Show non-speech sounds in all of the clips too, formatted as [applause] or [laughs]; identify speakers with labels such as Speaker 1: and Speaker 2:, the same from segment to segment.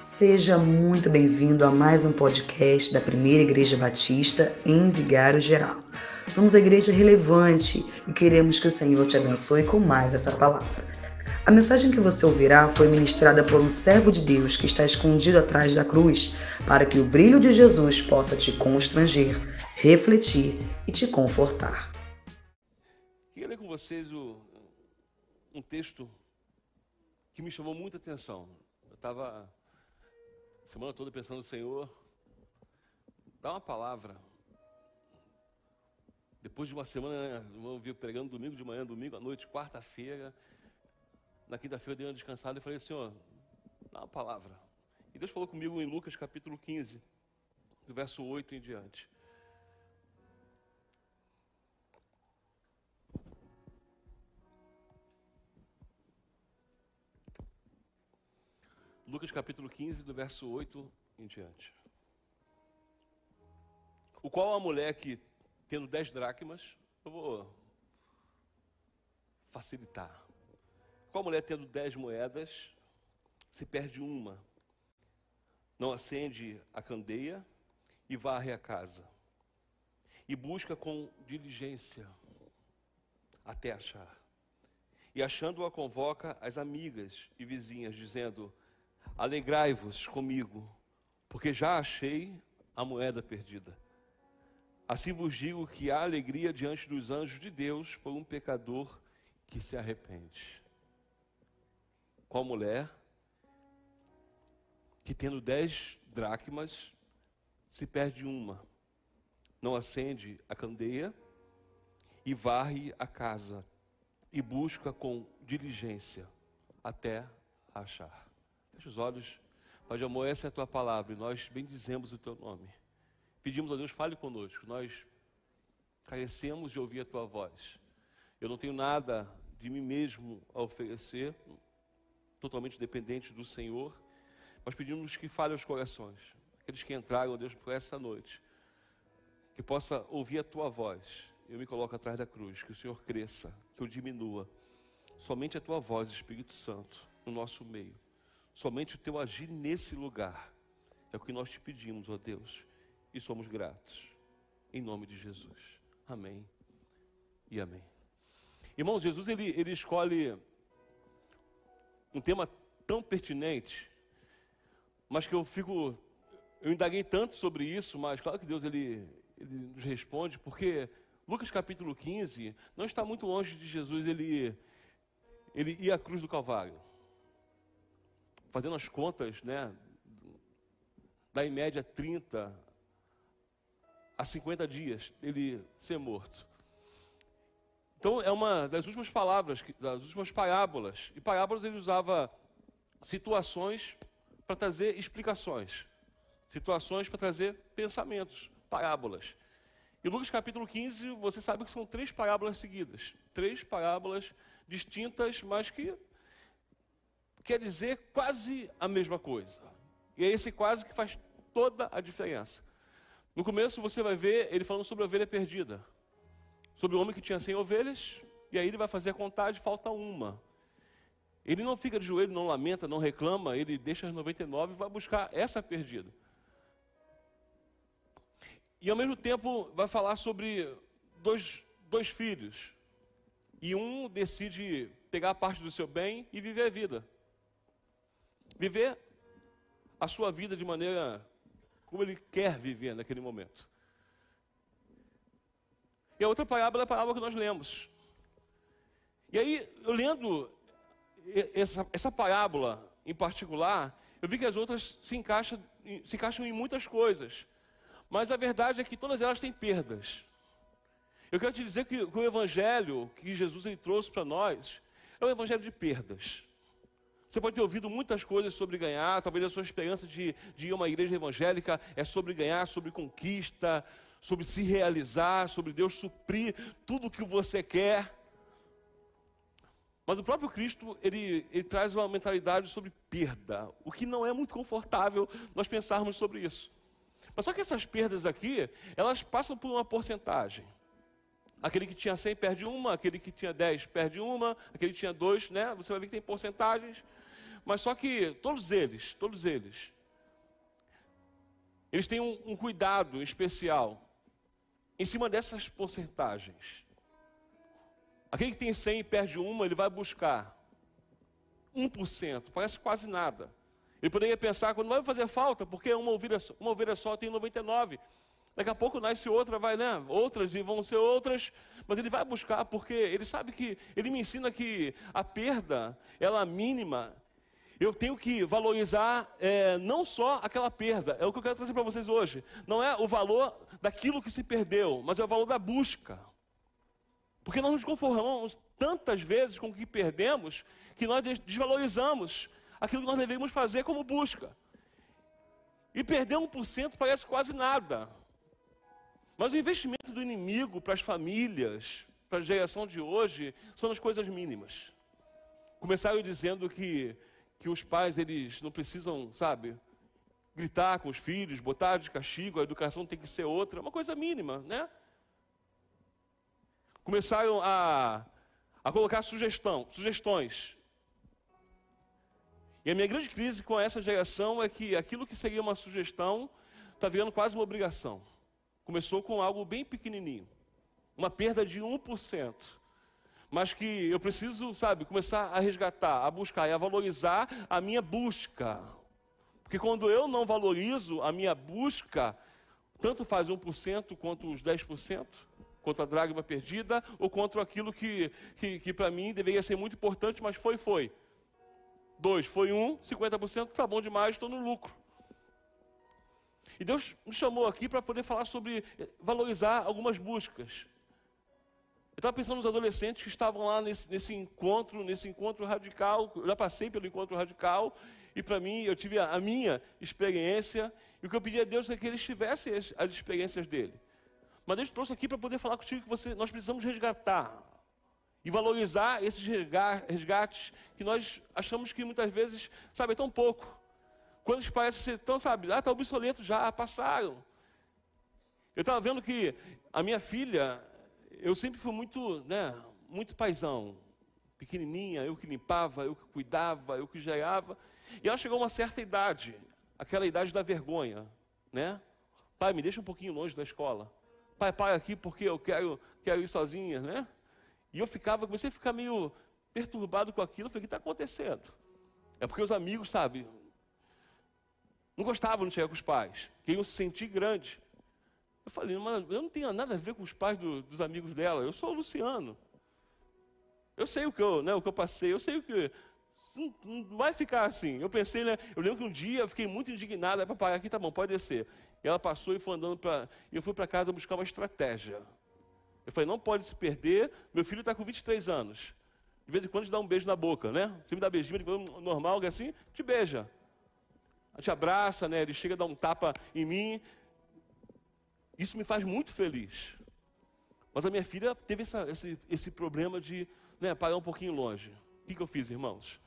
Speaker 1: Seja muito bem-vindo a mais um podcast da Primeira Igreja Batista em Vigário Geral. Somos a igreja relevante e queremos que o Senhor te abençoe com mais essa palavra. A mensagem que você ouvirá foi ministrada por um servo de Deus que está escondido atrás da cruz, para que o brilho de Jesus possa te constranger, refletir e te confortar.
Speaker 2: Queria ler com vocês o, um texto que me chamou muita atenção. Eu estava semana toda pensando Senhor, dá uma palavra. Depois de uma semana, vamos vir pregando domingo de manhã, domingo à noite, quarta-feira. Na quinta-feira eu dei uma descansada e falei, Senhor, dá uma palavra. E Deus falou comigo em Lucas capítulo 15, do verso 8 em diante. Lucas capítulo 15, do verso 8 em diante. O qual a mulher que, tendo dez dracmas, eu vou facilitar. Qual mulher tendo dez moedas, se perde uma, não acende a candeia e varre a casa, e busca com diligência até achar. E achando-a, convoca as amigas e vizinhas, dizendo: Alegrai-vos comigo, porque já achei a moeda perdida. Assim vos digo que há alegria diante dos anjos de Deus por um pecador que se arrepende. Qual mulher que tendo dez dracmas se perde uma, não acende a candeia e varre a casa e busca com diligência até achar. Feche os olhos. Pai de amor, essa é a tua palavra e nós bendizemos o teu nome. Pedimos a Deus, fale conosco. Nós carecemos de ouvir a tua voz. Eu não tenho nada de mim mesmo a oferecer, totalmente dependente do Senhor. Nós pedimos que fale aos corações, aqueles que entraram, Deus, por essa noite, que possa ouvir a tua voz. Eu me coloco atrás da cruz, que o Senhor cresça, que eu diminua. Somente a tua voz, Espírito Santo, no nosso meio. Somente o teu agir nesse lugar é o que nós te pedimos, ó Deus, e somos gratos. Em nome de Jesus. Amém e amém. Irmãos, Jesus ele, ele escolhe um tema tão pertinente, mas que eu fico, eu indaguei tanto sobre isso, mas claro que Deus ele, ele nos responde, porque Lucas capítulo 15 não está muito longe de Jesus, ele, ele ia à cruz do Calvário fazendo as contas, né, dá em média 30 a 50 dias ele ser morto. Então é uma das últimas palavras, das últimas parábolas. E parábolas ele usava situações para trazer explicações, situações para trazer pensamentos, parábolas. E Lucas capítulo 15, você sabe que são três parábolas seguidas, três parábolas distintas, mas que quer dizer quase a mesma coisa. E é esse quase que faz toda a diferença. No começo você vai ver ele falando sobre a ovelha perdida. Sobre o homem que tinha 100 ovelhas, e aí ele vai fazer a contagem, falta uma. Ele não fica de joelho, não lamenta, não reclama, ele deixa as 99 e vai buscar essa perdida. E ao mesmo tempo vai falar sobre dois, dois filhos. E um decide pegar parte do seu bem e viver a vida. Viver a sua vida de maneira como ele quer viver naquele momento. E a outra parábola é a parábola que nós lemos. E aí, eu lendo essa, essa parábola em particular, eu vi que as outras se encaixam, se encaixam em muitas coisas. Mas a verdade é que todas elas têm perdas. Eu quero te dizer que, que o evangelho que Jesus ele trouxe para nós é um evangelho de perdas. Você pode ter ouvido muitas coisas sobre ganhar, talvez a sua esperança de, de ir a uma igreja evangélica é sobre ganhar, sobre conquista, sobre se realizar, sobre Deus suprir tudo o que você quer. Mas o próprio Cristo, ele, ele traz uma mentalidade sobre perda, o que não é muito confortável nós pensarmos sobre isso. Mas só que essas perdas aqui, elas passam por uma porcentagem. Aquele que tinha 100 perde uma, aquele que tinha 10 perde uma, aquele que tinha 2, né? Você vai ver que tem porcentagens. Mas só que todos eles, todos eles, eles têm um, um cuidado especial em cima dessas porcentagens. Aquele que tem 100 e perde uma, ele vai buscar 1%, parece quase nada. Ele poderia pensar, quando vai fazer falta, porque uma ovelha, uma ovelha só tem 99. Daqui a pouco nasce outra, vai, né? Outras e vão ser outras, mas ele vai buscar porque ele sabe que ele me ensina que a perda, ela é mínima. Eu tenho que valorizar é, não só aquela perda, é o que eu quero trazer para vocês hoje. Não é o valor daquilo que se perdeu, mas é o valor da busca. Porque nós nos conformamos tantas vezes com o que perdemos que nós desvalorizamos aquilo que nós devemos fazer como busca. E perder 1% parece quase nada. Mas o investimento do inimigo para as famílias, para a geração de hoje, são as coisas mínimas. Começaram dizendo que, que os pais eles não precisam, sabe, gritar com os filhos, botar de castigo, a educação tem que ser outra, é uma coisa mínima, né? Começaram a, a colocar sugestão, sugestões. E a minha grande crise com essa geração é que aquilo que seria uma sugestão está virando quase uma obrigação. Começou com algo bem pequenininho, uma perda de 1%. Mas que eu preciso, sabe, começar a resgatar, a buscar e a valorizar a minha busca. Porque quando eu não valorizo a minha busca, tanto faz 1% quanto os 10%, quanto a dragma perdida, ou contra aquilo que, que, que para mim deveria ser muito importante, mas foi, foi. Dois, foi um, 50%, tá bom demais, estou no lucro. E Deus nos chamou aqui para poder falar sobre eh, valorizar algumas buscas. Eu estava pensando nos adolescentes que estavam lá nesse, nesse, encontro, nesse encontro radical. Eu já passei pelo encontro radical e para mim eu tive a, a, minha experiência. E o que eu pedi a Deus é que eles tivessem as, as experiências dele. Mas Deus trouxe aqui para poder falar contigo que você, nós precisamos resgatar e valorizar esses resgates que nós achamos que muitas vezes, sabe, é tão pouco. Coisas que parecem ser tão, sabe, ah, está obsoleto já, passaram. Eu estava vendo que a minha filha, eu sempre fui muito, né, muito paisão. Pequenininha, eu que limpava, eu que cuidava, eu que gerava. E ela chegou a uma certa idade, aquela idade da vergonha, né? Pai, me deixa um pouquinho longe da escola. Pai, pai aqui porque eu quero, quero ir sozinha, né? E eu ficava, comecei a ficar meio perturbado com aquilo. Eu falei, o que está acontecendo? É porque os amigos, sabe, não gostavam de chegar com os pais, queriam se sentir grande. Eu falei, mas eu não tenho nada a ver com os pais do, dos amigos dela, eu sou o Luciano. Eu sei o que eu, né, o que eu passei, eu sei o que. Não, não vai ficar assim. Eu pensei, né? Eu lembro que um dia eu fiquei muito indignado, para pagar aqui, tá bom, pode descer. E ela passou e foi andando para. E eu fui para casa buscar uma estratégia. Eu falei, não pode se perder. Meu filho está com 23 anos. De vez em quando te dá um beijo na boca, né? Você me dá beijinho, normal, assim, te beija. Te abraça, né? Ele chega a dar um tapa em mim. Isso me faz muito feliz. Mas a minha filha teve essa, esse, esse problema de né, parar um pouquinho longe. O que, que eu fiz, irmãos?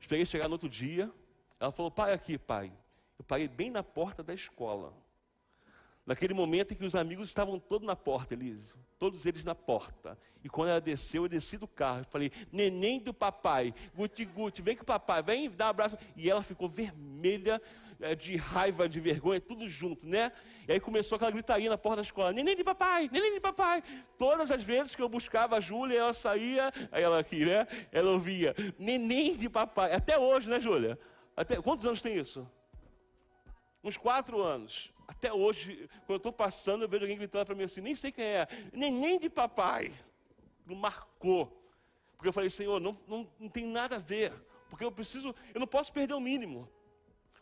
Speaker 2: Esperei chegar no outro dia. Ela falou, pai, aqui, pai. Eu parei bem na porta da escola. Naquele momento em que os amigos estavam todos na porta, Elise, todos eles na porta. E quando ela desceu, eu desci do carro. Eu falei, neném do papai, guti guti, vem com o papai, vem dar um abraço. E ela ficou vermelha, de raiva, de vergonha, tudo junto, né? E aí começou aquela gritaria na porta da escola, neném de papai, neném de papai. Todas as vezes que eu buscava a Júlia, ela saía, aí ela aqui, né? Ela ouvia, neném de papai. Até hoje, né, Júlia? Até, quantos anos tem isso? Uns quatro anos. Até hoje, quando eu estou passando, eu vejo alguém gritando para mim assim, nem sei quem é, neném de papai. Não marcou. Porque eu falei, Senhor, não, não, não tem nada a ver. Porque eu preciso, eu não posso perder o mínimo.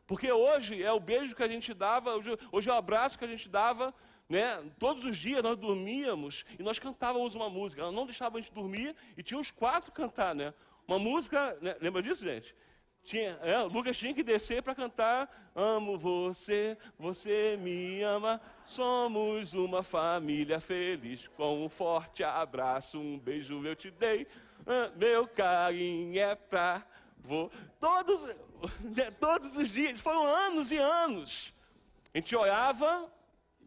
Speaker 2: Porque hoje é o beijo que a gente dava, hoje, é o abraço que a gente dava, né? Todos os dias nós dormíamos e nós cantávamos uma música. Ela não deixava a gente dormir e tinha uns quatro cantar, né? Uma música, né? lembra disso, gente? Tinha, é, Lucas tinha que descer para cantar Amo você, você me ama, somos uma família feliz. Com um forte abraço, um beijo eu te dei, ah, meu carinho é pra vou. Todos, né, todos os dias, foram anos e anos. A gente olhava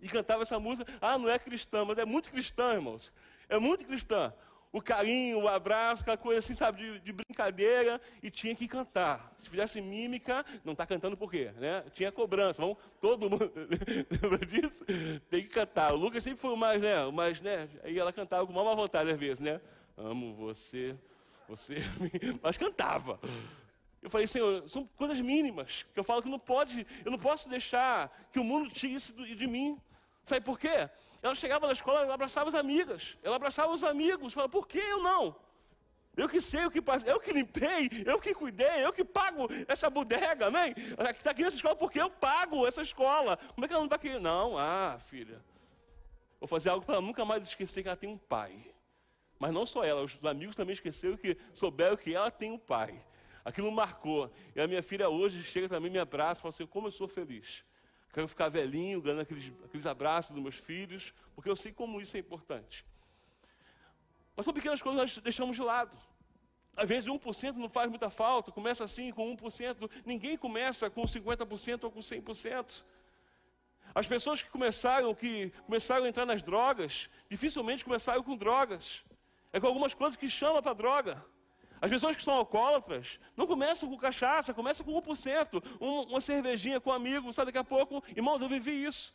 Speaker 2: e cantava essa música. Ah, não é cristã, mas é muito cristã, irmãos. É muito cristã. o carinho, o abraço, aquela coisa assim, sabe, de, de brincadeira, e tinha que cantar. Se fizesse mímica, não está cantando por quê? Né? Tinha cobrança, vamos, todo mundo, [laughs] lembra disso? Tem que cantar. O Lucas sempre foi o mais, né, o mais, né, aí ela cantava com uma vontade às vezes, né? Amo você, você, [laughs] mas cantava. Eu falei, Senhor, são coisas mínimas, que eu falo que não pode, eu não posso deixar que o mundo tire isso de mim. Sabe por quê? Ela chegava na escola, ela abraçava as amigas, ela abraçava os amigos, falava, por que eu não? Eu que sei, eu que, eu que limpei, eu que cuidei, eu que pago essa bodega, amém? Ela está aqui nessa escola porque eu pago essa escola. Como é que ela não vai querer? Não, ah, filha. Vou fazer algo para ela nunca mais esquecer que ela tem um pai. Mas não só ela, os amigos também esqueceram que souberam que ela tem um pai. Aquilo marcou. E a minha filha hoje chega também, me abraça e fala assim: como eu sou feliz. Quero ficar velhinho, ganhando aqueles, aqueles abraços dos meus filhos, porque eu sei como isso é importante. Mas são pequenas coisas que nós deixamos de lado. Às vezes 1% não faz muita falta, começa assim com 1%, ninguém começa com 50% ou com 100%. As pessoas que começaram, que começaram a entrar nas drogas, dificilmente começaram com drogas. É com algumas coisas que chama para droga. As pessoas que são alcoólatras não começam com cachaça, começam com 1%, um, uma cervejinha com um amigo, sabe, daqui a pouco, irmãos, eu vivi isso.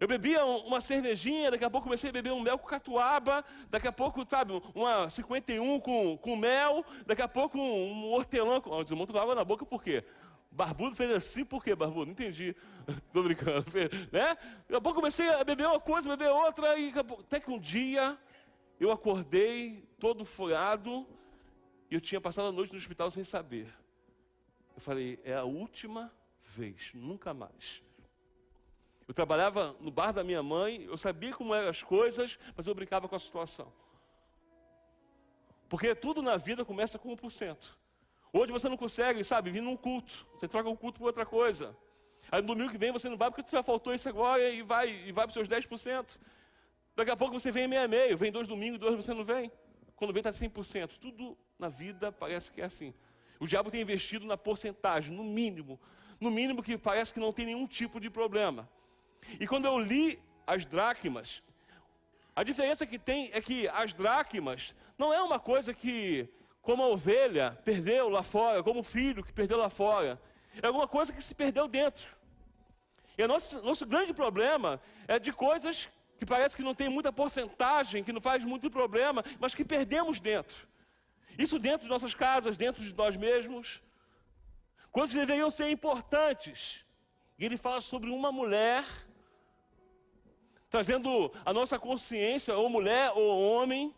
Speaker 2: Eu bebia uma cervejinha, daqui a pouco comecei a beber um mel com catuaba, daqui a pouco, sabe, uma 51 com, com mel, daqui a pouco um, um hortelã, com, com água na boca, por quê? Barbudo fez assim, por quê, Barbudo? Não entendi. [laughs] Estou brincando. [laughs] Né? Daqui a pouco comecei a beber uma coisa, beber outra, e até que um dia eu acordei todo furado, e eu tinha passado a noite no hospital sem saber. Eu falei, é a última vez, nunca mais. Eu trabalhava no bar da minha mãe, eu sabia como eram as coisas, mas eu brincava com a situação. Porque tudo na vida começa com 1%. Hoje você não consegue, sabe, vir num culto. Você troca o culto por outra coisa. Aí no domingo que vem você não vai porque já faltou isso agora e vai, e vai para os seus 10%. Daqui a pouco você vem meia meio, vem dois domingos, dois você não vem. Quando vem está 100%. Tudo na vida parece que é assim. O diabo tem investido na porcentagem, no mínimo. No mínimo que parece que não tem nenhum tipo de problema. E quando eu li as dracmas, a diferença que tem é que as dracmas não é uma coisa que, como a ovelha perdeu lá fora, como o filho que perdeu lá fora. É alguma coisa que se perdeu dentro. E o nosso, nosso grande problema é de coisas que parece que não tem muita porcentagem, que não faz muito problema, mas que perdemos dentro. Isso dentro de nossas casas, dentro de nós mesmos. Coisas que deveriam ser importantes. E ele fala sobre uma mulher, trazendo a nossa consciência, ou mulher ou homem,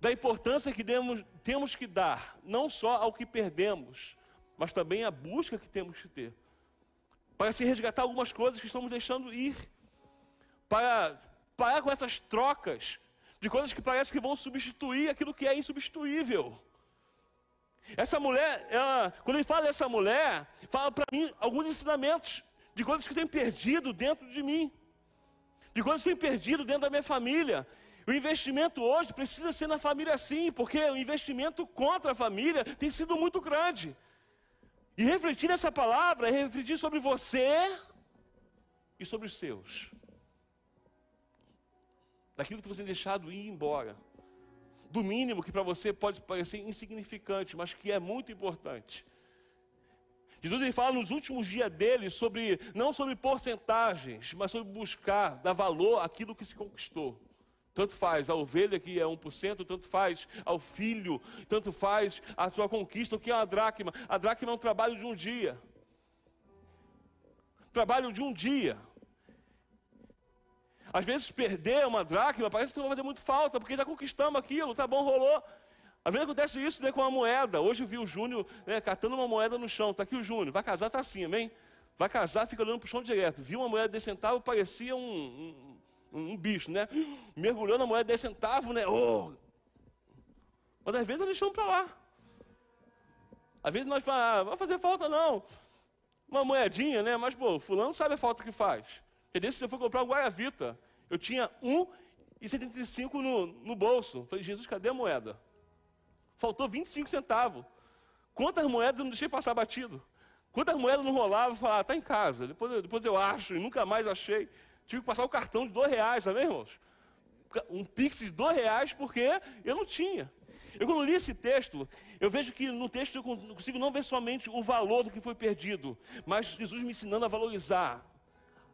Speaker 2: da importância que demos, temos que dar, não só ao que perdemos, mas também à busca que temos que ter. Para se resgatar algumas coisas que estamos deixando ir para parar com essas trocas de coisas que parece que vão substituir aquilo que é insubstituível. Essa mulher, ela, quando ele fala dessa mulher, fala para mim alguns ensinamentos de coisas que eu tenho perdido dentro de mim, de coisas que eu tenho perdido dentro da minha família. O investimento hoje precisa ser na família sim, porque o investimento contra a família tem sido muito grande. E refletir nessa palavra é refletir sobre você e sobre os seus daquilo que você tem deixado ir embora. Do mínimo que para você pode parecer insignificante, mas que é muito importante. Jesus ele fala nos últimos dias dele sobre, não sobre porcentagens, mas sobre buscar, dar valor àquilo que se conquistou. Tanto faz a ovelha que é 1%, tanto faz ao filho, tanto faz a sua conquista, o que é uma dracma. A dracma é um trabalho de um dia. Trabalho de um dia. Às vezes perder uma dracma parece que não vai fazer muito falta, porque já conquistamos aquilo, tá bom, rolou. Às vezes acontece isso né, com a moeda. Hoje eu vi o Júnior né, catando uma moeda no chão. Está aqui o Júnior, vai casar, está assim, amém? Vai casar, fica olhando para o chão direto. Viu uma moeda de 10 centavos, parecia um, um, um, bicho, né? Mergulhou na moeda de 10 centavos, né? Oh. Mas às vezes nós deixamos para lá. Às vezes nós falamos, ah, vai fazer falta não. Uma moedinha, né? Mas, pô, fulano sabe a falta que faz. E desse eu fui comprar um Guaravita. Eu tinha 1,75 no, no bolso. Falei, Jesus, cadê a moeda? Faltou 25 centavos. Quantas moedas eu não deixei passar batido? Quantas moedas não rolava? Falei, ah, tá em casa. Depois, depois eu acho, e nunca mais achei. Tive que passar o cartão de dois reais, sabe, irmãos? um pix de dois reais porque eu não tinha. Eu quando li esse texto, eu vejo que no texto eu consigo não ver somente o valor do que foi perdido, mas Jesus me ensinando a valorizar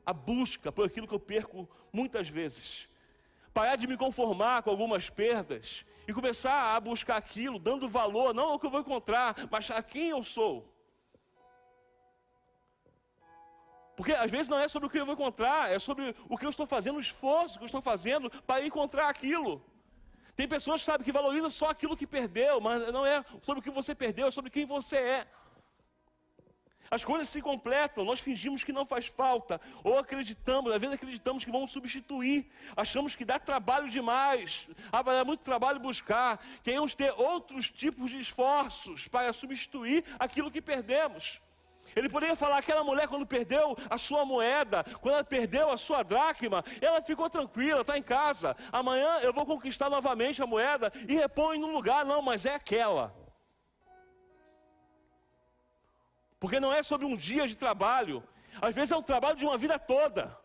Speaker 2: a busca por aquilo que eu perco muitas vezes. Parar de me conformar com algumas perdas e começar a buscar aquilo, dando valor, não ao que eu vou encontrar, mas a quem eu sou. Porque às vezes não é sobre o que eu vou encontrar, é sobre o que eu estou fazendo, o esforço que eu estou fazendo para encontrar aquilo. Tem pessoas, sabe, que valorizam só aquilo que perdeu, mas não é sobre o que você perdeu, é sobre quem você é. As coisas se completam, nós fingimos que não faz falta, ou acreditamos, às vezes acreditamos que vamos substituir, achamos que dá trabalho demais, ah, vai dar muito trabalho buscar, queremos ter outros tipos de esforços para substituir aquilo que perdemos. Ele poderia falar: aquela mulher, quando perdeu a sua moeda, quando ela perdeu a sua dracma, ela ficou tranquila, está em casa. Amanhã eu vou conquistar novamente a moeda e repõe no lugar. Não, mas é aquela. Porque não é sobre um dia de trabalho, às vezes é um trabalho de uma vida toda.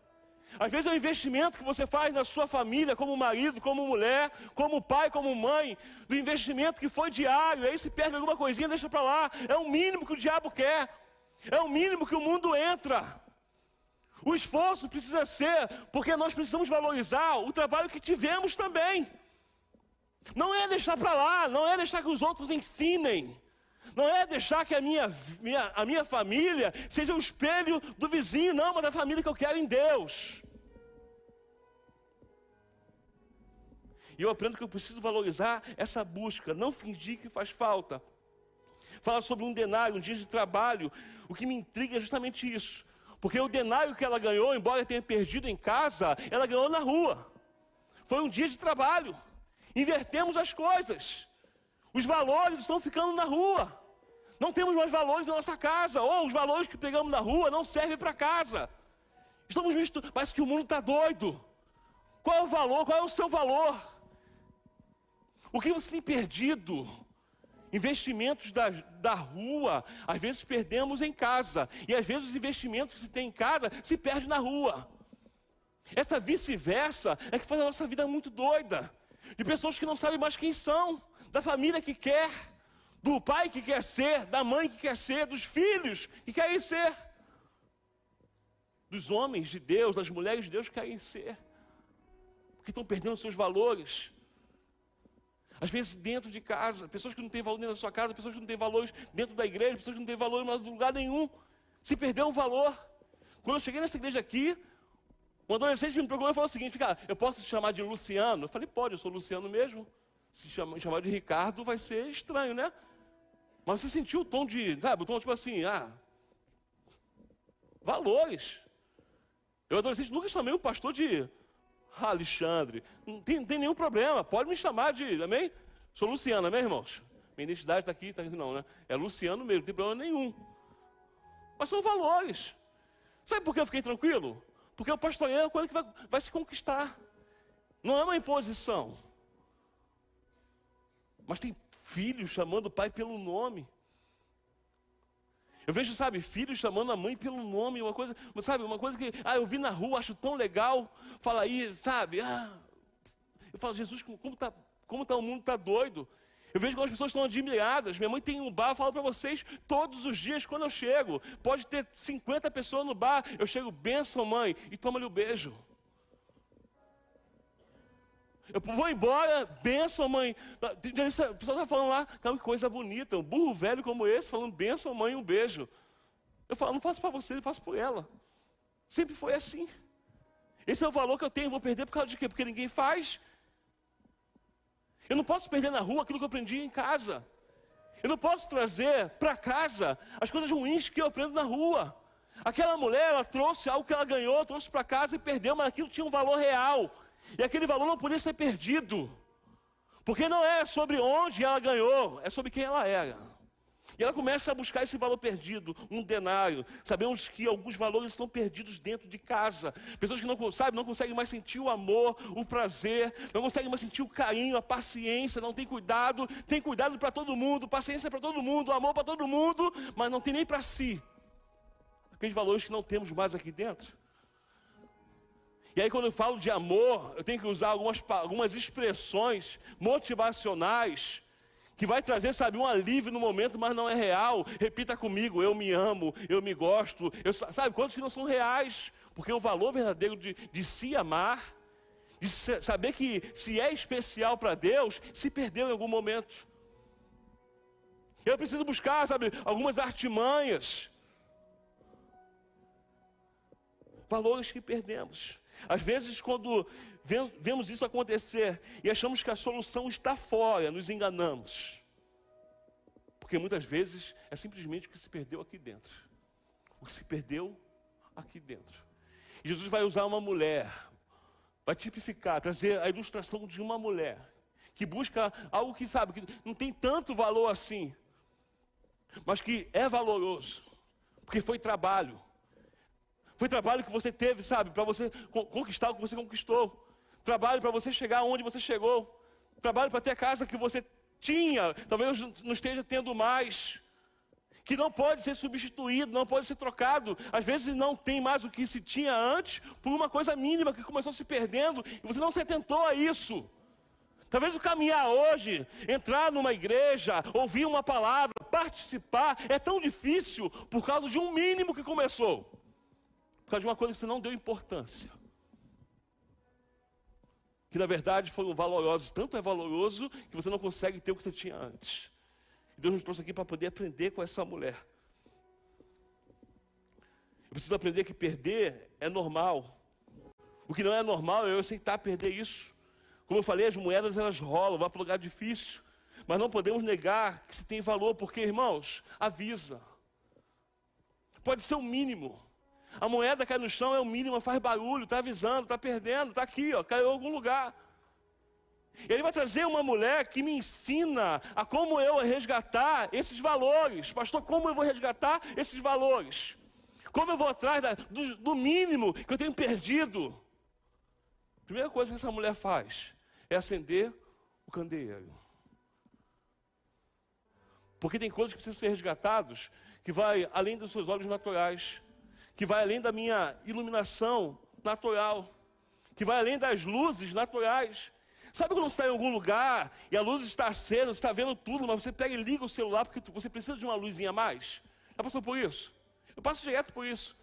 Speaker 2: Às vezes é um investimento que você faz na sua família, como marido, como mulher, como pai, como mãe, do investimento que foi diário, aí se perde alguma coisinha, deixa para lá. É o mínimo que o diabo quer. É o mínimo que o mundo entra. O esforço precisa ser, porque nós precisamos valorizar o trabalho que tivemos também. Não é deixar para lá, não é deixar que os outros ensinem. Não é deixar que a minha, minha, a minha família seja o espelho do vizinho, não, mas da família que eu quero em Deus. E eu aprendo que eu preciso valorizar essa busca, não fingir que faz falta. Fala sobre um denário, um dia de trabalho, o que me intriga é justamente isso. Porque o denário que ela ganhou, embora tenha perdido em casa, ela ganhou na rua. Foi um dia de trabalho. Invertemos as coisas. Os valores estão ficando na rua. Não temos mais valores na nossa casa. Ou os valores que pegamos na rua não servem para casa. Estamos misturando. Parece que o mundo está doido. Qual é o valor? Qual é o seu valor? O que você tem perdido? Investimentos da, da rua, às vezes perdemos em casa. E às vezes os investimentos que se tem em casa se perde na rua. Essa vice-versa é que faz a nossa vida muito doida. De pessoas que não sabem mais quem são, da família que quer, do pai que quer ser, da mãe que quer ser, dos filhos que querem ser, dos homens de Deus, das mulheres de Deus que querem ser, porque estão perdendo seus valores. Às vezes dentro de casa, pessoas que não têm valor dentro da sua casa, pessoas que não têm valores dentro da igreja, pessoas que não têm valor em lugar nenhum. Se perdeu um valor. Quando eu cheguei nessa igreja aqui, um adolescente me procurou e falou o seguinte: cara, eu posso te chamar de Luciano? Eu falei, pode, eu sou Luciano mesmo. Se chamar de Ricardo vai ser estranho, né? Mas você sentiu o tom de, sabe, o tom tipo assim, ah, valores. Eu adolescente nunca chamei o pastor de ah, Alexandre, não tem, não tem nenhum problema, pode me chamar de, amém? Sou Luciano, amém, irmãos? Minha identidade está aqui, está aqui, não, né? É Luciano mesmo, não tem problema nenhum. Mas são valores. Sabe por que eu fiquei tranquilo? Porque o pastoreio é uma coisa que vai, vai se conquistar. Não é uma imposição. Mas tem filhos chamando o pai pelo nome. Eu vejo, sabe, filhos chamando a mãe pelo nome, uma coisa, sabe, uma coisa que, ah, eu vi na rua, acho tão legal, fala aí, sabe, ah, eu falo, Jesus, como está como tá, o mundo está doido. Eu vejo que as pessoas estão admiradas. Minha mãe tem um bar, eu falo para vocês, todos os dias quando eu chego, pode ter 50 pessoas no bar, eu chego, benção mãe, e toma-lhe o um beijo. Eu vou embora, benção, mãe. O pessoal está falando lá, que coisa bonita, um burro velho como esse, falando benção, mãe, um beijo. Eu falo, não faço para você, eu faço por ela. Sempre foi assim. Esse é o valor que eu tenho, vou perder por causa de quê? Porque ninguém faz. Eu não posso perder na rua aquilo que eu aprendi em casa. Eu não posso trazer para casa as coisas ruins que eu aprendo na rua. Aquela mulher, ela trouxe algo que ela ganhou, trouxe para casa e perdeu, mas aquilo tinha um valor real. E aquele valor não podia ser perdido. Porque não é sobre onde ela ganhou, é sobre quem ela era. E ela começa a buscar esse valor perdido, um denário. Sabemos que alguns valores estão perdidos dentro de casa. Pessoas que não sabem, não conseguem mais sentir o amor, o prazer, não conseguem mais sentir o carinho, a paciência, não tem cuidado, tem cuidado para todo mundo, paciência para todo mundo, amor para todo mundo, mas não tem nem para si. Aqueles valores que não temos mais aqui dentro. E aí, quando eu falo de amor, eu tenho que usar algumas, algumas expressões motivacionais que vai trazer, sabe, um alívio no momento, mas não é real. Repita comigo: eu me amo, eu me gosto. Eu, sabe, coisas que não são reais, porque o valor verdadeiro de, de se amar, de saber que se é especial para Deus, se perdeu em algum momento. Eu preciso buscar, sabe, algumas artimanhas, valores que perdemos. Às vezes, quando vemos isso acontecer e achamos que a solução está fora, nos enganamos. Porque muitas vezes é simplesmente o que se perdeu aqui dentro. O que se perdeu aqui dentro. E Jesus vai usar uma mulher, vai tipificar, trazer a ilustração de uma mulher que busca algo que sabe que não tem tanto valor assim, mas que é valoroso, porque foi trabalho. Foi trabalho que você teve, sabe, para você conquistar o que você conquistou. Trabalho para você chegar onde você chegou. Trabalho para ter a casa que você tinha, talvez não esteja tendo mais. Que não pode ser substituído, não pode ser trocado. Às vezes não tem mais o que se tinha antes, por uma coisa mínima que começou se perdendo e você não se atentou a isso. Talvez o caminhar hoje, entrar numa igreja, ouvir uma palavra, participar, é tão difícil por causa de um mínimo que começou. Por causa de uma coisa que você não deu importância que na verdade foram valorosos. Tanto é valoroso que você não consegue ter o que você tinha antes. Deus nos trouxe aqui para poder aprender com essa mulher. Eu preciso aprender que perder é normal. O que não é normal é eu aceitar perder isso. Como eu falei, as moedas elas rolam, vai para um lugar difícil. Mas não podemos negar que se tem valor, porque, irmãos, avisa. Pode ser o mínimo. A moeda cai no chão, é o mínimo, faz barulho, está avisando, está perdendo, está aqui, ó, caiu em algum lugar. Ele vai trazer uma mulher que me ensina a como eu resgatar esses valores. Pastor, como eu vou resgatar esses valores? Como eu vou atrás da, do, do mínimo que eu tenho perdido? Primeira coisa que essa mulher faz é acender o candeeiro. Porque tem coisas que precisam ser resgatadas que vai além dos seus olhos naturais que vai além da minha iluminação natural, que vai além das luzes naturais. Sabe quando você está em algum lugar e a luz está acesa, você está vendo tudo, mas você pega e liga o celular porque você precisa de uma luzinha a mais? Já passou por isso? Eu passo direto por isso.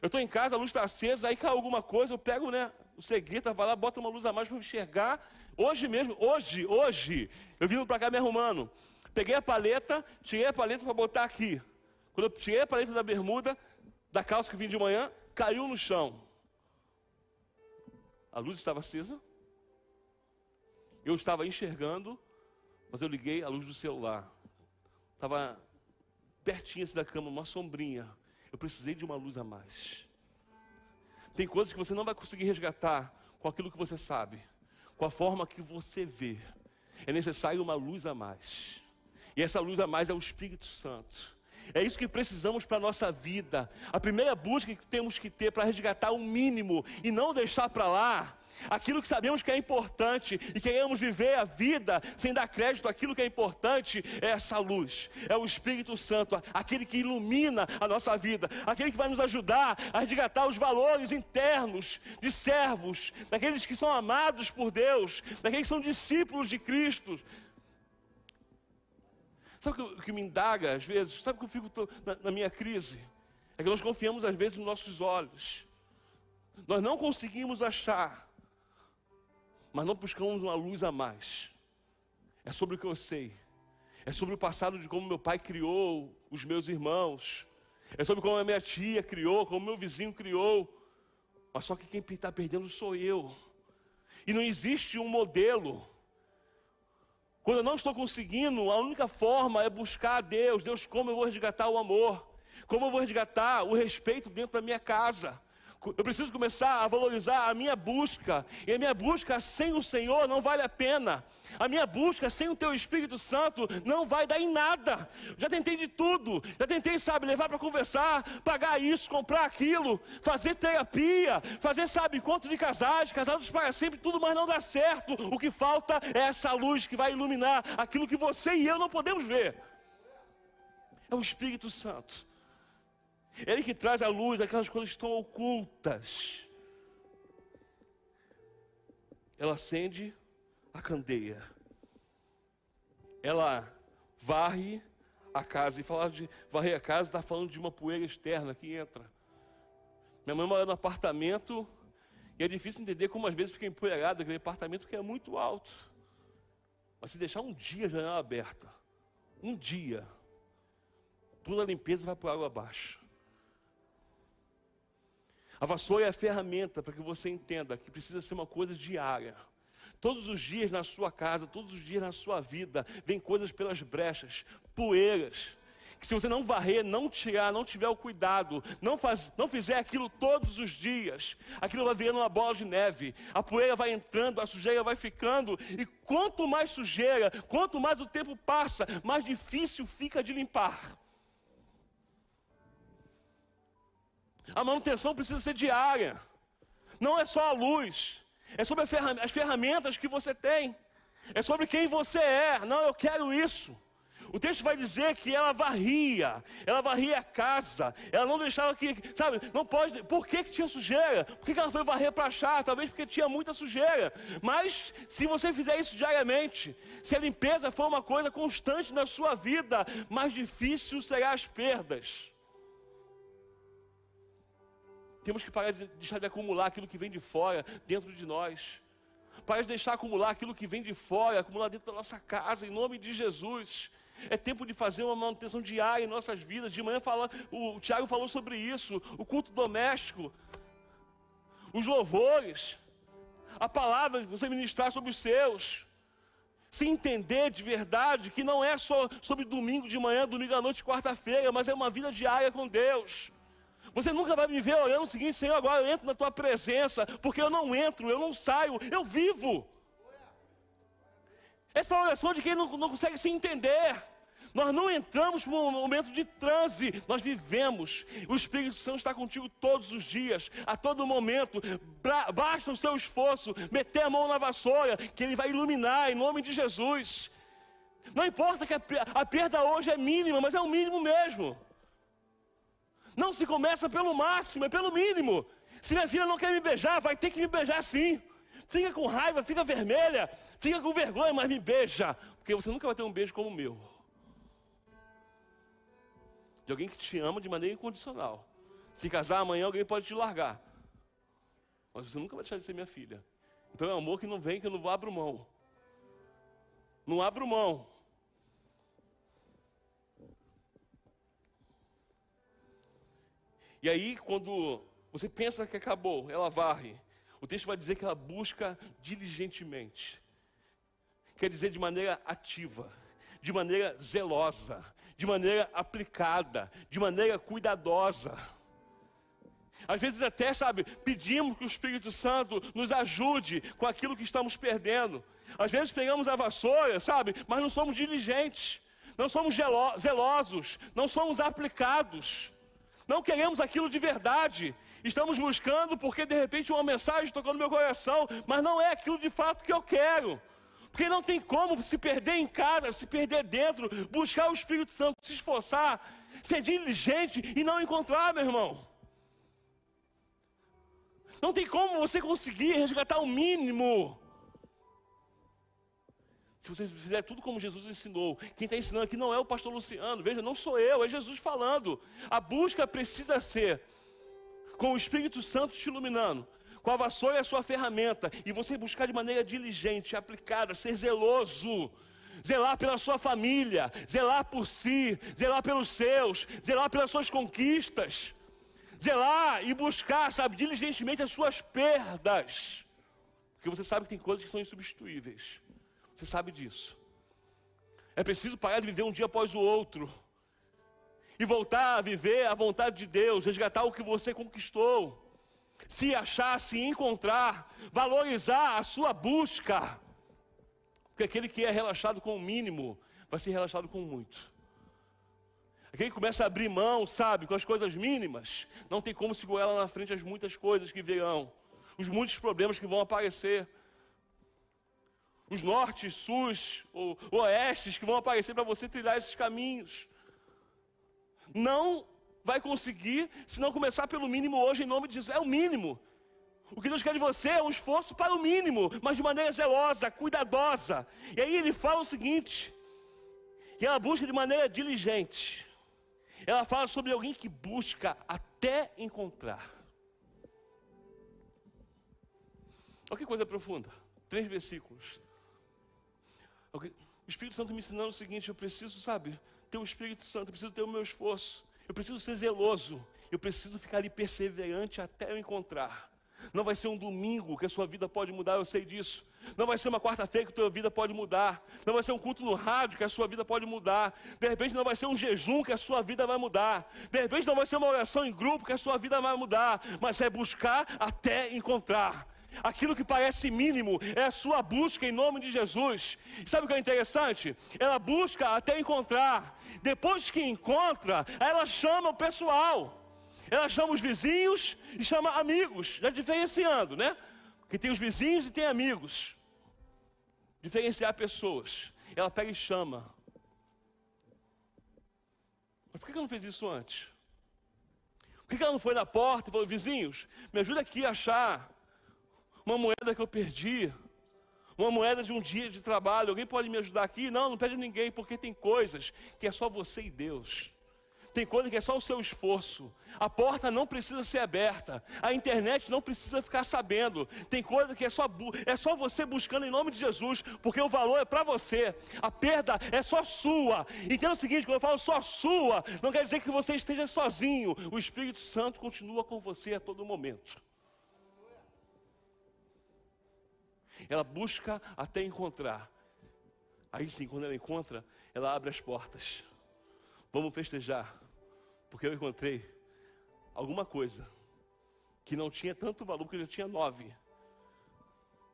Speaker 2: Eu estou em casa, a luz está acesa, aí cai alguma coisa, eu pego né, o segredo, vai lá, bota uma luz a mais para enxergar. Hoje mesmo, hoje, hoje, eu vim para cá me arrumando. Peguei a paleta, tirei a paleta para botar aqui. Quando eu tirei a paleta da bermuda, da calça que vim de manhã caiu no chão. A luz estava acesa. Eu estava enxergando, mas eu liguei a luz do celular. Estava pertinho assim da cama, uma sombrinha. Eu precisei de uma luz a mais. Tem coisas que você não vai conseguir resgatar com aquilo que você sabe, com a forma que você vê. É necessário uma luz a mais. E essa luz a mais é o Espírito Santo. É isso que precisamos para a nossa vida. A primeira busca que temos que ter para resgatar o mínimo e não deixar para lá aquilo que sabemos que é importante e queremos viver a vida sem dar crédito àquilo que é importante, é essa luz, é o Espírito Santo, aquele que ilumina a nossa vida, aquele que vai nos ajudar a resgatar os valores internos de servos, daqueles que são amados por Deus, daqueles que são discípulos de Cristo, Sabe o que me indaga às vezes? Sabe o que eu fico na, na minha crise? É que nós confiamos às vezes nos nossos olhos. Nós não conseguimos achar, mas não buscamos uma luz a mais. É sobre o que eu sei. É sobre o passado de como meu pai criou os meus irmãos. É sobre como a minha tia criou, como meu vizinho criou. Mas só que quem está perdendo sou eu. E não existe um modelo quando eu não estou conseguindo, a única forma é buscar a Deus. Deus, como eu vou resgatar o amor? Como eu vou resgatar o respeito dentro da minha casa? Eu preciso começar a valorizar a minha busca. E a minha busca sem o Senhor não vale a pena. A minha busca sem o teu Espírito Santo não vai dar em nada. Já tentei de tudo. Já tentei, sabe, levar para conversar, pagar isso, comprar aquilo, fazer terapia, fazer, sabe, encontro de casais, casados para sempre, tudo, mas não dá certo. O que falta é essa luz que vai iluminar aquilo que você e eu não podemos ver. É o Espírito Santo. Ele que traz a luz daquelas coisas que estão ocultas. ela acende a candeia. Ela varre a casa. E falar de varrer a casa está falando de uma poeira externa que entra. Minha mãe mora no apartamento e é difícil entender como às vezes fica empoeirado aquele apartamento que é muito alto. Mas se deixar um dia a janela aberta, um dia, pula a limpeza vai para água abaixo. A vassoura é a ferramenta para que você entenda que precisa ser uma coisa diária. Todos os dias na sua casa, todos os dias na sua vida, vem coisas pelas brechas, poeiras. Que se você não varrer, não tirar, não tiver o cuidado, não, faz, não fizer aquilo todos os dias, aquilo vai virando uma bola de neve, a poeira vai entrando, a sujeira vai ficando, e quanto mais sujeira, quanto mais o tempo passa, mais difícil fica de limpar. A manutenção precisa ser diária, não é só a luz, é sobre as ferramentas que você tem, é sobre quem você é. Não, eu quero isso. O texto vai dizer que ela varria, ela varria a casa, ela não deixava que, sabe, não pode, por que, que tinha sujeira? Por que, que ela foi varrer para achar? Talvez porque tinha muita sujeira. Mas se você fizer isso diariamente, se a limpeza for uma coisa constante na sua vida, mais difícil serão as perdas. Temos que parar de deixar de acumular aquilo que vem de fora dentro de nós. Parar de deixar acumular aquilo que vem de fora, acumular dentro da nossa casa, em nome de Jesus. É tempo de fazer uma manutenção diária em nossas vidas. De manhã fala, o Tiago falou sobre isso, o culto doméstico, os louvores, a palavra de você ministrar sobre os seus. Se entender de verdade que não é só sobre domingo de manhã, domingo à noite, quarta-feira, mas é uma vida diária com Deus. Você nunca vai me ver olhando o seguinte, Senhor, agora eu entro na tua presença, porque eu não entro, eu não saio, eu vivo. Essa é uma oração de quem não, não consegue se entender. Nós não entramos num momento de transe, nós vivemos. O Espírito Santo está contigo todos os dias, a todo momento. Basta o seu esforço, meter a mão na vassoura, que Ele vai iluminar em nome de Jesus. Não importa que a perda hoje é mínima, mas é o mínimo mesmo. Não se começa pelo máximo, é pelo mínimo. Se minha filha não quer me beijar, vai ter que me beijar sim. Fica com raiva, fica vermelha, fica com vergonha, mas me beija. Porque você nunca vai ter um beijo como o meu. De alguém que te ama de maneira incondicional. Se casar amanhã, alguém pode te largar. Mas você nunca vai deixar de ser minha filha. Então é um amor que não vem, que eu não abro mão. Não abro mão. E aí, quando você pensa que acabou, ela varre. O texto vai dizer que ela busca diligentemente. Quer dizer de maneira ativa, de maneira zelosa, de maneira aplicada, de maneira cuidadosa. Às vezes até, sabe, pedimos que o Espírito Santo nos ajude com aquilo que estamos perdendo. Às vezes pegamos a vassoura, sabe, mas não somos diligentes, não somos zelosos, não somos aplicados. Não queremos aquilo de verdade. Estamos buscando porque de repente uma mensagem tocou no meu coração, mas não é aquilo de fato que eu quero. Porque não tem como se perder em casa, se perder dentro, buscar o Espírito Santo, se esforçar, ser diligente e não encontrar, meu irmão. Não tem como você conseguir resgatar o mínimo. Se você fizer tudo como Jesus ensinou, quem está ensinando aqui não é o pastor Luciano, veja, não sou eu, é Jesus falando. A busca precisa ser com o Espírito Santo te iluminando, com a vassoura é a sua ferramenta, e você buscar de maneira diligente, aplicada, ser zeloso, zelar pela sua família, zelar por si, zelar pelos seus, zelar pelas suas conquistas, zelar e buscar, sabe, diligentemente as suas perdas, porque você sabe que tem coisas que são insubstituíveis. Você sabe disso. É preciso parar de viver um dia após o outro. E voltar a viver a vontade de Deus, resgatar o que você conquistou. Se achar, se encontrar, valorizar a sua busca. Porque aquele que é relaxado com o mínimo, vai ser relaxado com muito. Aquele que começa a abrir mão, sabe, com as coisas mínimas, não tem como segurar lá na frente as muitas coisas que virão, os muitos problemas que vão aparecer os nortes, sus, ou oestes que vão aparecer para você trilhar esses caminhos. Não vai conseguir se não começar pelo mínimo hoje em nome de Jesus. É o mínimo. O que Deus quer de você é um esforço para o mínimo, mas de maneira zelosa, cuidadosa. E aí ele fala o seguinte: que ela busca de maneira diligente. Ela fala sobre alguém que busca até encontrar. Olha que coisa profunda. Três versículos. O Espírito Santo me ensinando o seguinte: eu preciso, sabe, ter o Espírito Santo, eu preciso ter o meu esforço, eu preciso ser zeloso, eu preciso ficar ali perseverante até eu encontrar. Não vai ser um domingo que a sua vida pode mudar, eu sei disso. Não vai ser uma quarta-feira que a sua vida pode mudar. Não vai ser um culto no rádio que a sua vida pode mudar. De repente não vai ser um jejum que a sua vida vai mudar. De repente não vai ser uma oração em grupo que a sua vida vai mudar. Mas é buscar até encontrar. Aquilo que parece mínimo é a sua busca em nome de Jesus. Sabe o que é interessante? Ela busca até encontrar. Depois que encontra, ela chama o pessoal. Ela chama os vizinhos e chama amigos, já diferenciando, né? Porque tem os vizinhos e tem amigos. Diferenciar pessoas. Ela pega e chama. Mas por que ela não fez isso antes? Por que ela não foi na porta e falou, vizinhos, me ajuda aqui a achar uma moeda que eu perdi, uma moeda de um dia de trabalho, alguém pode me ajudar aqui? Não, não pede ninguém, porque tem coisas que é só você e Deus. Tem coisa que é só o seu esforço. A porta não precisa ser aberta. A internet não precisa ficar sabendo. Tem coisa que é só, é só você buscando em nome de Jesus, porque o valor é para você. A perda é só sua. Entenda o seguinte: quando eu falo só sua, não quer dizer que você esteja sozinho. O Espírito Santo continua com você a todo momento. Ela busca até encontrar. Aí sim, quando ela encontra, ela abre as portas. Vamos festejar, porque eu encontrei alguma coisa que não tinha tanto valor, porque eu já tinha nove.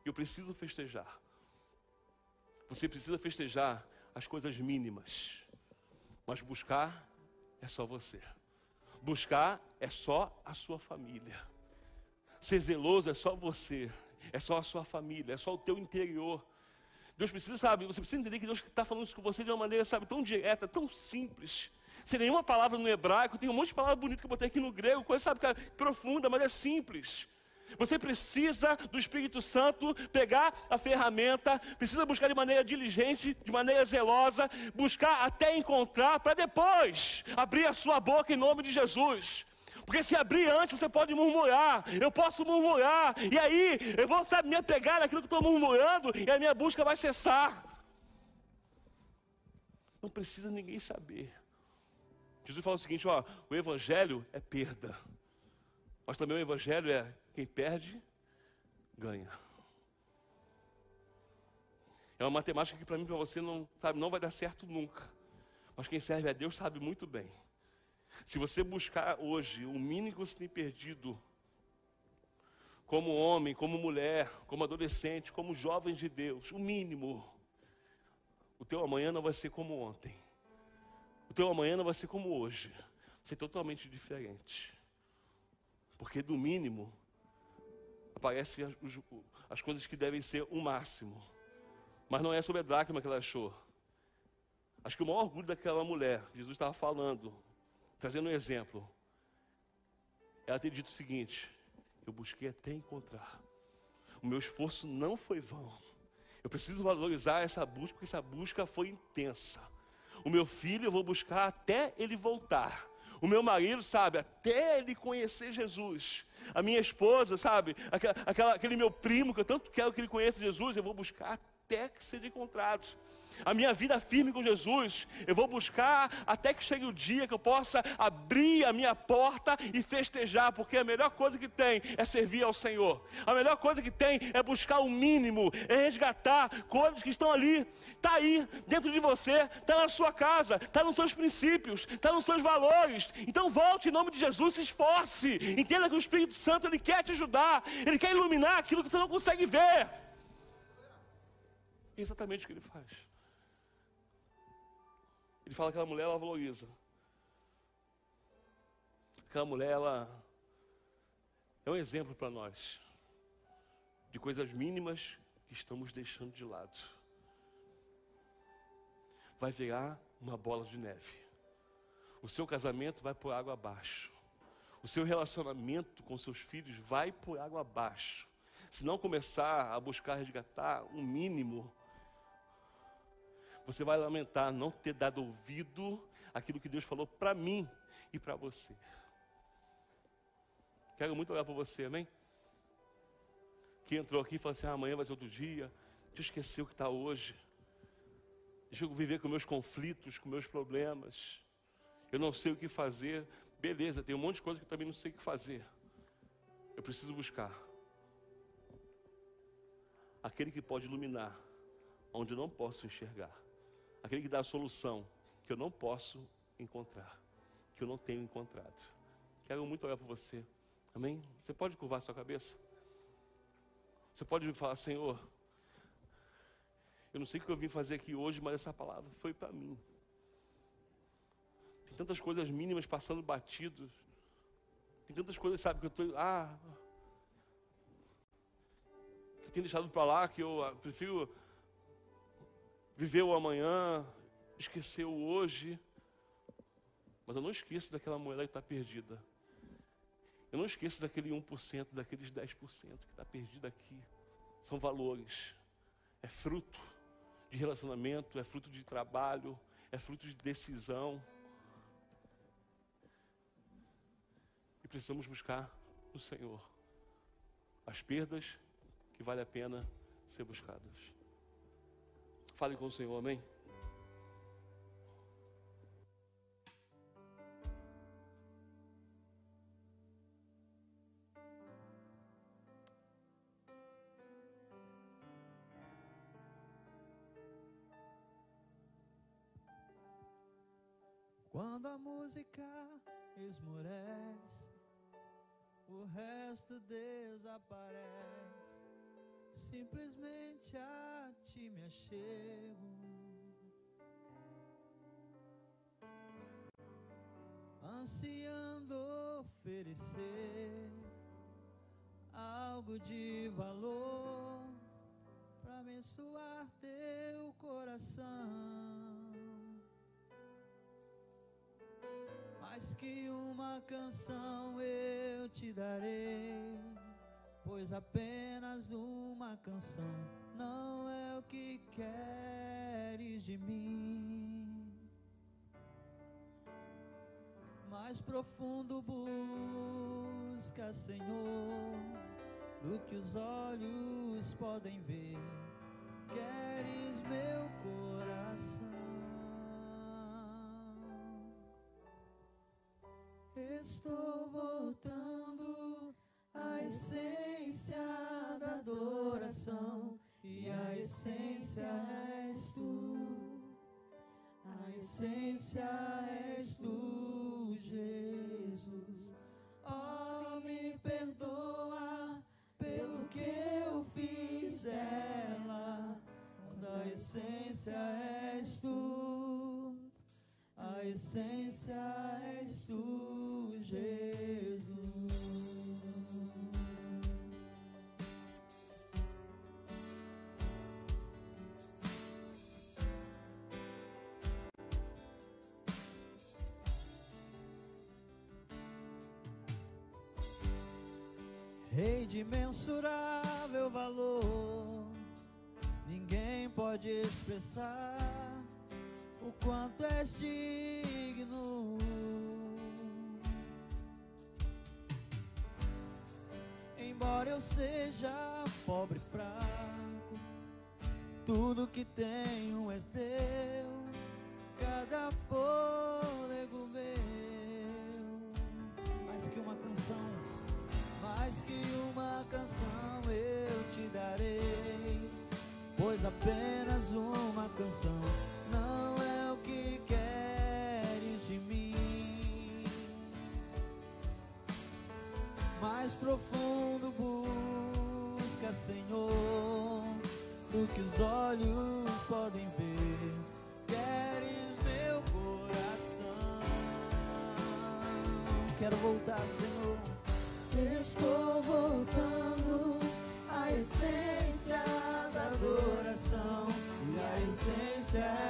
Speaker 2: Eu preciso festejar. Você precisa festejar as coisas mínimas, mas buscar é só você. Buscar é só a sua família. Ser zeloso é só você, é só a sua família, é só o teu interior. Deus precisa, sabe, você precisa entender que Deus está falando isso com você de uma maneira, sabe, tão direta, tão simples. Sem nenhuma palavra no hebraico, tem um monte de palavra bonita que eu botei aqui no grego, coisa, sabe, cara, profunda, mas é simples. Você precisa do Espírito Santo pegar a ferramenta, precisa buscar de maneira diligente, de maneira zelosa, buscar até encontrar, para depois abrir a sua boca em nome de Jesus. Porque se abrir antes, você pode murmurar. Eu posso murmurar. E aí, eu vou, sabe, me apegar naquilo que estou murmurando. E a minha busca vai cessar. Não precisa ninguém saber. Jesus fala o seguinte: ó, o evangelho é perda. Mas também o evangelho é quem perde, ganha. É uma matemática que para mim, para você, não, sabe, não vai dar certo nunca. Mas quem serve a Deus sabe muito bem. Se você buscar hoje o mínimo que você tem perdido, como homem, como mulher, como adolescente, como jovem de Deus, o mínimo, o teu amanhã não vai ser como ontem. O teu amanhã não vai ser como hoje. Vai ser totalmente diferente. Porque do mínimo aparecem as, as coisas que devem ser o máximo. Mas não é sobre a dracma que ela achou. Acho que o maior orgulho daquela mulher, Jesus estava falando, Trazendo um exemplo. Ela tem dito o seguinte: eu busquei até encontrar. O meu esforço não foi vão. Eu preciso valorizar essa busca, porque essa busca foi intensa. O meu filho eu vou buscar até ele voltar. O meu marido, sabe, até ele conhecer Jesus. A minha esposa, sabe, aquela, aquela, aquele meu primo que eu tanto quero que ele conheça Jesus, eu vou buscar até que seja encontrado a minha vida firme com Jesus, eu vou buscar até que chegue o dia que eu possa abrir a minha porta e festejar, porque a melhor coisa que tem é servir ao Senhor. A melhor coisa que tem é buscar o mínimo, é resgatar coisas que estão ali, está aí, dentro de você, está na sua casa, está nos seus princípios, está nos seus valores. Então volte em nome de Jesus, se esforce, entenda que o Espírito Santo ele quer te ajudar, ele quer iluminar aquilo que você não consegue ver. É exatamente o que ele faz. Ele fala que aquela mulher ela valoriza. Aquela mulher ela é um exemplo para nós de coisas mínimas que estamos deixando de lado. Vai virar uma bola de neve. O seu casamento vai por água abaixo. o seu relacionamento com seus filhos vai por água abaixo. Se não começar a buscar resgatar um mínimo, você vai lamentar não ter dado ouvido àquilo que Deus falou para mim e para você. Quero muito olhar para você, amém? Que entrou aqui e falou assim: ah, amanhã vai ser outro dia. Deixa eu esquecer o que está hoje. Deixa eu viver com meus conflitos, com meus problemas. Eu não sei o que fazer. Beleza, tem um monte de coisa que eu também não sei o que fazer. Eu preciso buscar aquele que pode iluminar onde eu não posso enxergar, aquele que dá a solução que eu não posso encontrar, que eu não tenho encontrado. Quero muito olhar para você. Amém? Você pode curvar sua cabeça? Você pode me falar, Senhor, eu não sei o que eu vim fazer aqui hoje, mas essa palavra foi para mim. Tem tantas coisas mínimas passando batidos. Tem tantas coisas, sabe, que eu estou. Ah, que eu tenho deixado para lá, que eu ah, prefiro viver o amanhã, esquecer o hoje. Mas eu não esqueço daquela moeda que está perdida. Eu não esqueço daquele 1%, daqueles 10% que está perdido aqui. São valores. É fruto de relacionamento, é fruto de trabalho, é fruto de decisão. E precisamos buscar no Senhor as perdas que vale a pena ser buscadas. Fale com o Senhor, amém?
Speaker 3: Quando a música esmorece, o resto desaparece. Simplesmente a ti me achego. Ansiando oferecer algo de valor para abençoar teu coração. Mais que uma canção eu te darei, pois apenas uma canção não é o que queres de mim. Mais profundo busca, Senhor, do que os olhos podem ver. Queres meu coração. Estou voltando à essência da adoração, e a essência és tu, a essência és tu, Jesus. Oh, me perdoa pelo que eu fiz dela, da essência és tu. A essência és tu, Jesus. Rei de mensurável valor, ninguém pode expressar o quanto és digno. Embora eu seja pobre e fraco, tudo que tenho é teu, profundo busca, Senhor, do que os olhos podem ver. Queres meu coração. Quero voltar, Senhor. Estou voltando à essência da adoração e a essência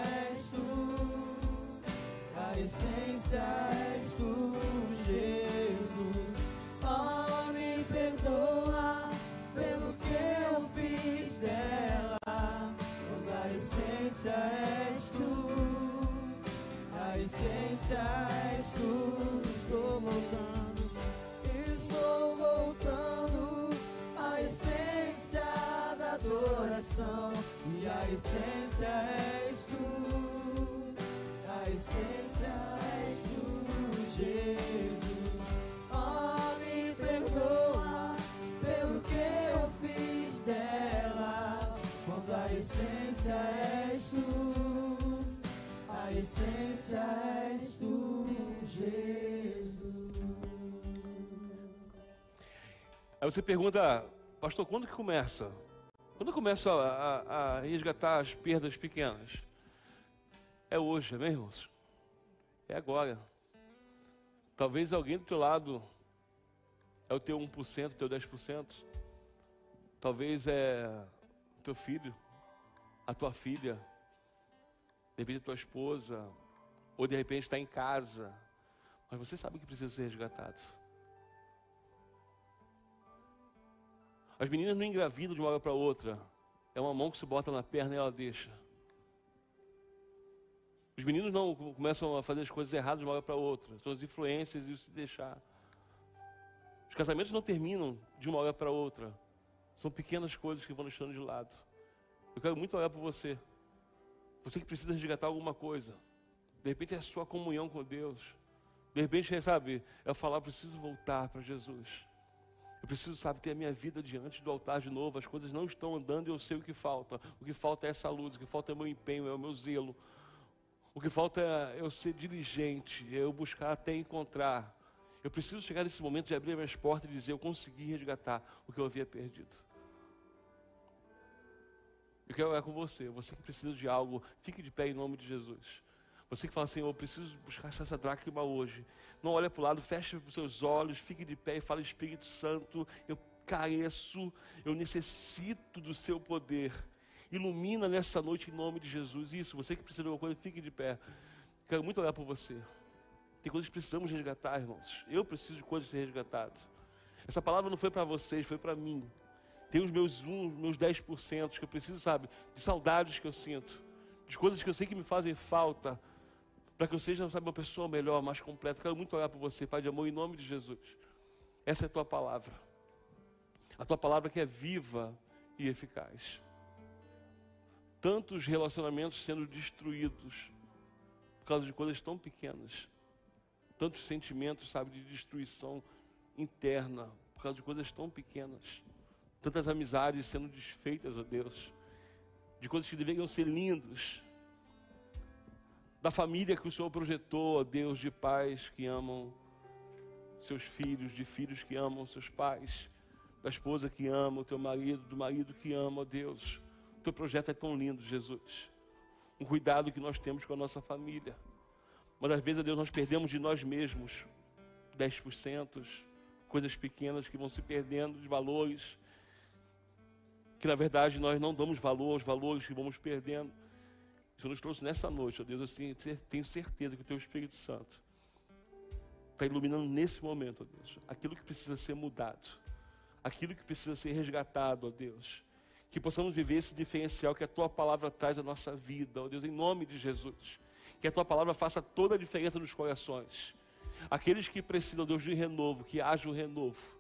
Speaker 3: essência és tu, a essência és tu, Jesus.
Speaker 2: Aí você pergunta, pastor, quando que começa? Quando começa a, a, a resgatar as perdas pequenas? É hoje, amém, irmãos? É agora. Talvez alguém do teu lado é o teu 1%, o teu 10%. Talvez é o teu filho, a tua filha, de repente a tua esposa, ou de repente está em casa. Mas você sabe que precisa ser resgatado. As meninas não engravidam de uma hora para outra. É uma mão que se bota na perna e ela deixa. Os meninos não começam a fazer as coisas erradas de uma hora para outra. São as influências e o se deixar. Os casamentos não terminam de uma hora para outra. São pequenas coisas que vão deixando de lado. Eu quero muito olhar por você. Você que precisa resgatar alguma coisa. De repente é a sua comunhão com Deus. De repente, sabe, é falar, preciso voltar para Jesus. Eu preciso, sabe, ter a minha vida diante do altar de novo. As coisas não estão andando e eu sei o que falta. O que falta é essa luz, o que falta é o meu empenho, é o meu zelo. O que falta é eu ser diligente, é eu buscar até encontrar. Eu preciso chegar nesse momento de abrir minhas portas e dizer: Eu consegui resgatar o que eu havia perdido. Eu quero orar com você. Você que precisa de algo, fique de pé em nome de Jesus. Você que fala assim, eu preciso buscar essa dracma hoje. Não olha para o lado, feche os seus olhos, fique de pé e fala, Espírito Santo, eu careço, eu necessito do seu poder. Ilumina nessa noite em nome de Jesus. Isso, você que precisa de alguma coisa, fique de pé. Quero muito olhar por você. Tem coisas que precisamos resgatar, irmãos. Eu preciso de coisas resgatadas. Essa palavra não foi para vocês, foi para mim. Tem os meus 1, meus 10% que eu preciso, sabe, de saudades que eu sinto, de coisas que eu sei que me fazem falta, para que eu seja, sabe, uma pessoa melhor, mais completa. Quero muito orar por você, Pai de amor, em nome de Jesus. Essa é a tua palavra. A tua palavra que é viva e eficaz. Tantos relacionamentos sendo destruídos por causa de coisas tão pequenas. Tantos sentimentos, sabe, de destruição interna por causa de coisas tão pequenas. Tantas amizades sendo desfeitas, ó Deus, de coisas que deveriam ser lindas da família que o Senhor projetou, ó Deus, de pais que amam seus filhos, de filhos que amam seus pais, da esposa que ama o teu marido, do marido que ama, ó Deus. O teu projeto é tão lindo, Jesus. Um cuidado que nós temos com a nossa família. Mas às vezes, ó Deus, nós perdemos de nós mesmos 10%, coisas pequenas que vão se perdendo de valores, que na verdade nós não damos valor aos valores que vamos perdendo. O Senhor nos trouxe nessa noite, ó Deus, eu tenho certeza que o Teu Espírito Santo está iluminando nesse momento, ó Deus, aquilo que precisa ser mudado, aquilo que precisa ser resgatado, ó Deus. Que possamos viver esse diferencial que a Tua palavra traz à nossa vida, ó Deus, em nome de Jesus. Que a Tua palavra faça toda a diferença nos corações. Aqueles que precisam, Deus, de renovo, que haja um renovo.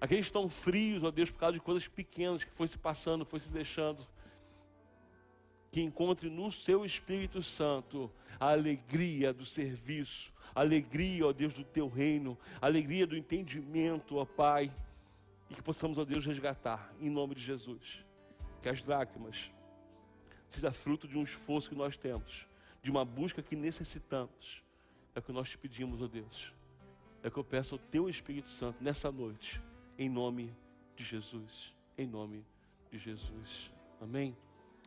Speaker 2: Aqueles que estão frios, ó Deus, por causa de coisas pequenas que foi se passando, foi se deixando que encontre no seu Espírito Santo a alegria do serviço, a alegria, ó Deus, do teu reino, a alegria do entendimento, ó Pai, e que possamos, ó Deus, resgatar, em nome de Jesus, que as dracmas seja fruto de um esforço que nós temos, de uma busca que necessitamos. É o que nós te pedimos, ó Deus. É o que eu peço ao teu Espírito Santo nessa noite, em nome de Jesus. Em nome de Jesus. Amém.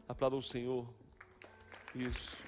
Speaker 2: Aplauda o Senhor. Isso.